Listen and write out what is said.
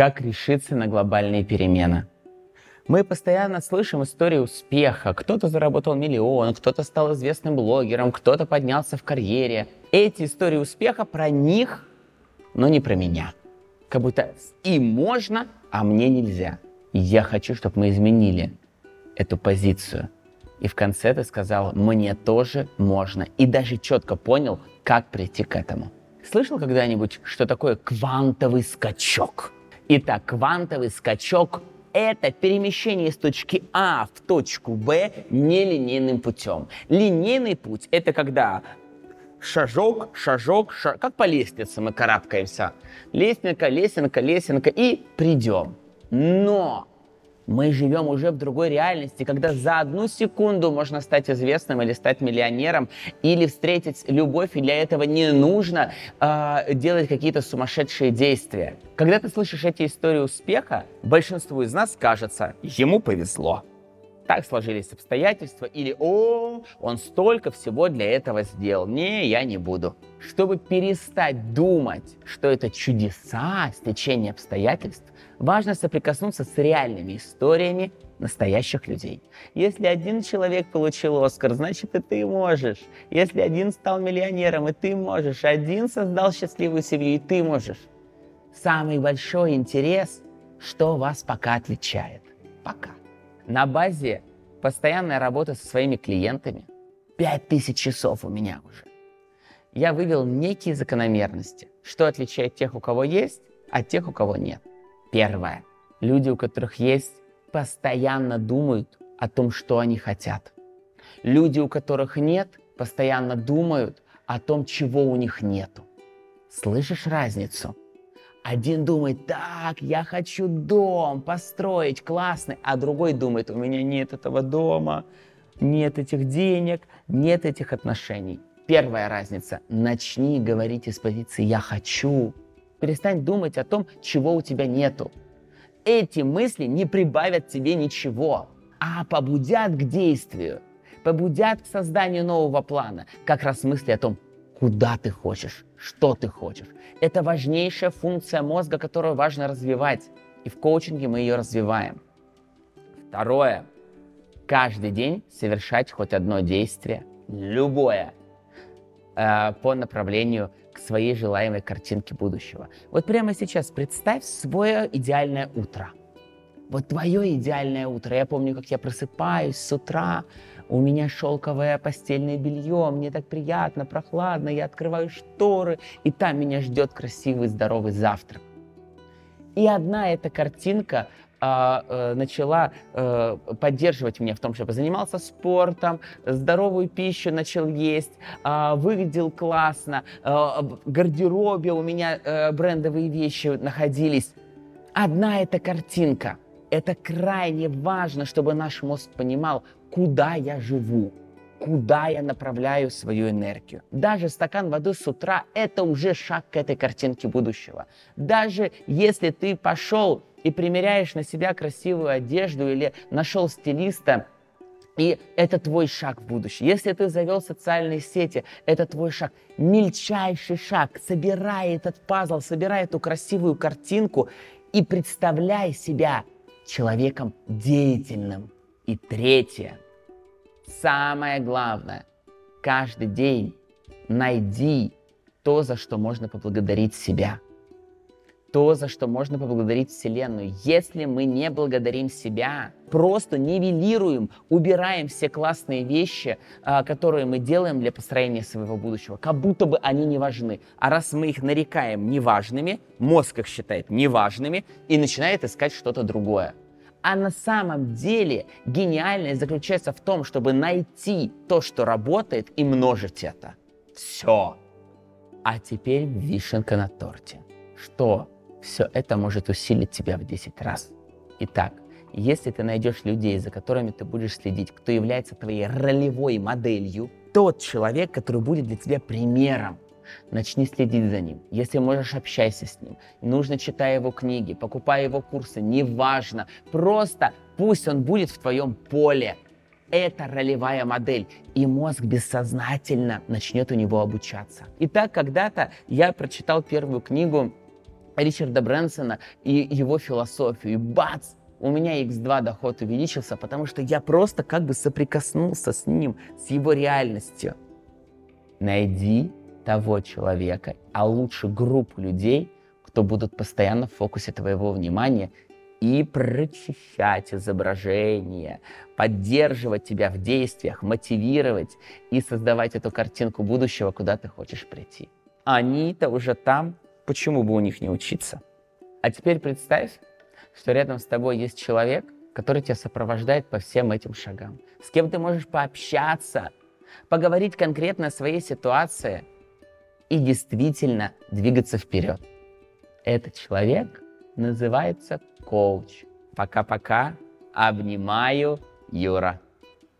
Как решиться на глобальные перемены? Мы постоянно слышим истории успеха. Кто-то заработал миллион, кто-то стал известным блогером, кто-то поднялся в карьере. Эти истории успеха про них, но не про меня. Как будто им можно, а мне нельзя. Я хочу, чтобы мы изменили эту позицию. И в конце ты сказал, мне тоже можно. И даже четко понял, как прийти к этому. Слышал когда-нибудь, что такое квантовый скачок? Итак, квантовый скачок – это перемещение из точки А в точку Б нелинейным путем. Линейный путь – это когда шажок, шажок, шаг, как по лестнице мы карабкаемся. Лестница, лесенка, лесенка и придем. Но мы живем уже в другой реальности, когда за одну секунду можно стать известным или стать миллионером, или встретить любовь, и для этого не нужно э, делать какие-то сумасшедшие действия. Когда ты слышишь эти истории успеха, большинству из нас кажется, ему повезло. Так сложились обстоятельства, или «О, он столько всего для этого сделал». Не, я не буду. Чтобы перестать думать, что это чудеса, стечение обстоятельств, важно соприкоснуться с реальными историями настоящих людей. Если один человек получил Оскар, значит и ты можешь. Если один стал миллионером, и ты можешь. Один создал счастливую семью, и ты можешь. Самый большой интерес, что вас пока отличает. Пока. На базе постоянной работы со своими клиентами, 5000 часов у меня уже, я вывел некие закономерности, что отличает тех, у кого есть, от тех, у кого нет. Первое. Люди, у которых есть, постоянно думают о том, что они хотят. Люди, у которых нет, постоянно думают о том, чего у них нету. Слышишь разницу? Один думает, так, я хочу дом построить классный, а другой думает, у меня нет этого дома, нет этих денег, нет этих отношений. Первая разница. Начни говорить из позиции «я хочу», Перестань думать о том, чего у тебя нету. Эти мысли не прибавят тебе ничего, а побудят к действию, побудят к созданию нового плана. Как раз мысли о том, куда ты хочешь, что ты хочешь. Это важнейшая функция мозга, которую важно развивать. И в коучинге мы ее развиваем. Второе. Каждый день совершать хоть одно действие, любое, э, по направлению к своей желаемой картинке будущего. Вот прямо сейчас представь свое идеальное утро. Вот твое идеальное утро. Я помню, как я просыпаюсь с утра, у меня шелковое постельное белье, мне так приятно, прохладно, я открываю шторы, и там меня ждет красивый, здоровый завтрак. И одна эта картинка а, э, начала э, поддерживать меня в том, чтобы занимался спортом, здоровую пищу начал есть, э, выглядел классно, э, в гардеробе у меня э, брендовые вещи находились. Одна эта картинка. Это крайне важно, чтобы наш мозг понимал, куда я живу куда я направляю свою энергию. Даже стакан воды с утра – это уже шаг к этой картинке будущего. Даже если ты пошел и примеряешь на себя красивую одежду или нашел стилиста, и это твой шаг в будущее. Если ты завел социальные сети, это твой шаг. Мельчайший шаг. Собирай этот пазл, собирай эту красивую картинку и представляй себя человеком деятельным. И третье, самое главное, каждый день найди то, за что можно поблагодарить себя – то, за что можно поблагодарить Вселенную. Если мы не благодарим себя, просто нивелируем, убираем все классные вещи, а, которые мы делаем для построения своего будущего, как будто бы они не важны. А раз мы их нарекаем неважными, мозг их считает неважными и начинает искать что-то другое. А на самом деле гениальность заключается в том, чтобы найти то, что работает, и множить это. Все. А теперь вишенка на торте. Что все это может усилить тебя в 10 раз. Итак, если ты найдешь людей, за которыми ты будешь следить, кто является твоей ролевой моделью, тот человек, который будет для тебя примером, начни следить за ним. Если можешь, общайся с ним. Нужно читай его книги, покупай его курсы, неважно. Просто пусть он будет в твоем поле. Это ролевая модель, и мозг бессознательно начнет у него обучаться. Итак, когда-то я прочитал первую книгу Ричарда Брэнсона и его философию. И бац! У меня x2 доход увеличился, потому что я просто как бы соприкоснулся с ним, с его реальностью. Найди того человека, а лучше группу людей, кто будут постоянно в фокусе твоего внимания и прочищать изображение, поддерживать тебя в действиях, мотивировать и создавать эту картинку будущего, куда ты хочешь прийти. Они-то уже там, почему бы у них не учиться? А теперь представь, что рядом с тобой есть человек, который тебя сопровождает по всем этим шагам, с кем ты можешь пообщаться, поговорить конкретно о своей ситуации и действительно двигаться вперед. Этот человек называется коуч. Пока-пока. Обнимаю, Юра.